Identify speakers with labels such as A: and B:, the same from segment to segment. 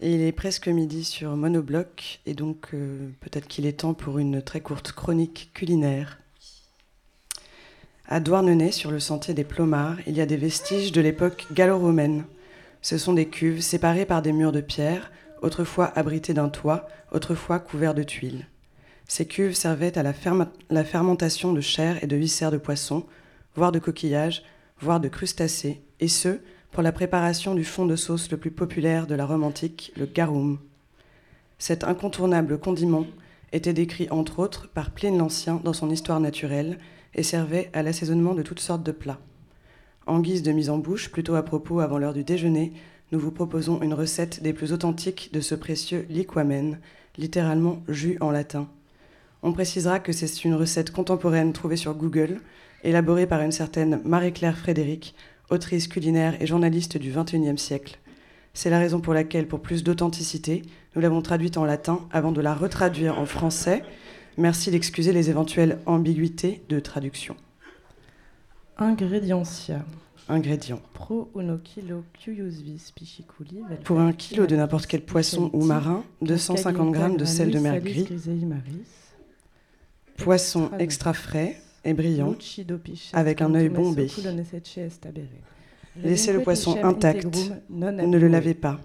A: Il est presque midi sur Monobloc, et donc euh, peut-être qu'il est temps pour une très courte chronique culinaire. À Douarnenez, sur le sentier des Plomards, il y a des vestiges de l'époque gallo-romaine. Ce sont des cuves séparées par des murs de pierre, autrefois abritées d'un toit, autrefois couverts de tuiles. Ces cuves servaient à la, la fermentation de chair et de viscères de poisson, voire de coquillages, voire de crustacés, et ce, pour la préparation du fond de sauce le plus populaire de la Rome antique, le garum. Cet incontournable condiment était décrit entre autres par Pline l'Ancien dans son Histoire naturelle et servait à l'assaisonnement de toutes sortes de plats. En guise de mise en bouche, plutôt à propos avant l'heure du déjeuner, nous vous proposons une recette des plus authentiques de ce précieux liquamen, littéralement jus en latin. On précisera que c'est une recette contemporaine trouvée sur Google, élaborée par une certaine Marie-Claire Frédéric, autrice culinaire et journaliste du XXIe siècle. C'est la raison pour laquelle, pour plus d'authenticité, nous l'avons traduite en latin avant de la retraduire en français. Merci d'excuser les éventuelles ambiguïtés de traduction.
B: Ingrédientia.
A: Ingrédients.
B: Pro uno kilo pisciculi.
A: Pour un kilo de n'importe quel poisson ou marin, 250 g de sel de mer gris. Poisson extra frais, et brillant, avec un œil bombé. Laissez le poisson intact, ne le lavez pas.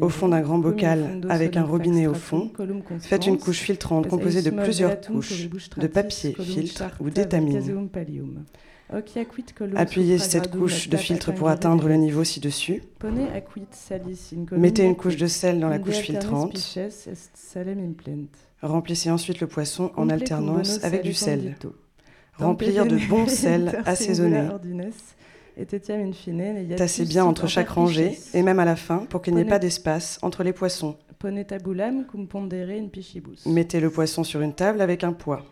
A: Au fond d'un grand bocal, avec un robinet au fond, faites une couche filtrante composée de plusieurs couches de papier, filtre ou d'étamine. Appuyez cette couche de filtre pour atteindre le niveau ci-dessus. Mettez une couche de sel dans la couche filtrante. Remplissez ensuite le poisson en alternance avec du sel. Remplir de bon sel assaisonné. Tassez bien entre chaque rangée et même à la fin pour qu'il n'y ait pas d'espace entre les poissons. Mettez le poisson sur une table avec un poids.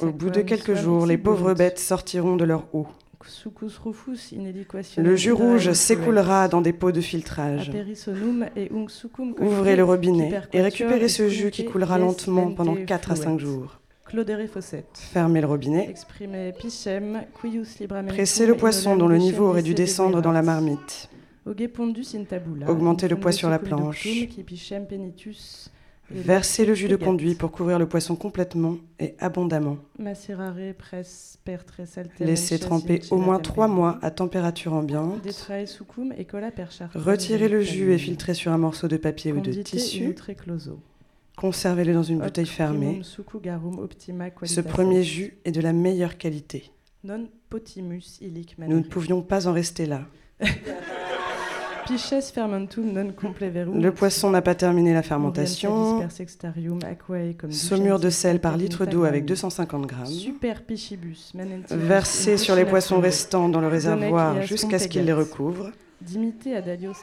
A: Au bout de quelques jours, les pauvres bêtes sortiront de leur eau. Le jus rouge s'écoulera dans des pots de filtrage. Ouvrez le robinet et récupérez ce jus qui coulera lentement pendant 4 à 5 jours. Fermez le robinet. Pressez le poisson dont le niveau aurait dû descendre dans la marmite. Augmentez le poids sur la planche. Versez le jus de conduit pour couvrir le poisson complètement et abondamment. Laissez tremper au moins 3 mois à température ambiante. Retirez le jus et filtrez sur un morceau de papier ou de tissu. Conservez-le dans une bouteille fermée. Ce premier jus est de la meilleure qualité. Nous ne pouvions pas en rester là. Le poisson n'a pas terminé la fermentation. Saumure de sel par litre d'eau avec 250 grammes. Versez sur les poissons restants dans le réservoir jusqu'à ce qu'il les recouvre.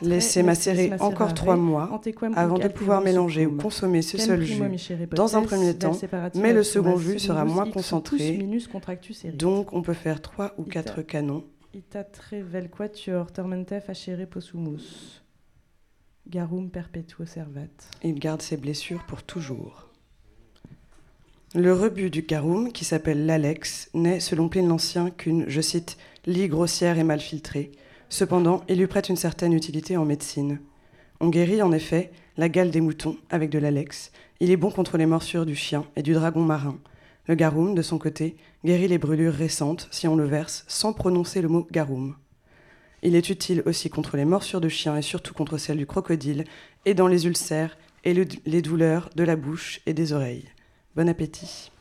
A: Laissez macérer encore trois mois avant de pouvoir mélanger ou consommer ce seul jus dans un premier temps, mais le second jus sera moins concentré, donc on peut faire trois ou quatre canons
B: Itatre vel quatuor tormente facere possumus. Garum perpetuo servat.
A: Il garde ses blessures pour toujours. Le rebut du garum, qui s'appelle l'Alex, n'est, selon Pline l'Ancien, qu'une, je cite, lie grossière et mal filtrée. Cependant, il lui prête une certaine utilité en médecine. On guérit en effet la gale des moutons avec de l'Alex. Il est bon contre les morsures du chien et du dragon marin. Le garum, de son côté, guérit les brûlures récentes si on le verse sans prononcer le mot garum. Il est utile aussi contre les morsures de chien et surtout contre celles du crocodile, et dans les ulcères et les douleurs de la bouche et des oreilles. Bon appétit.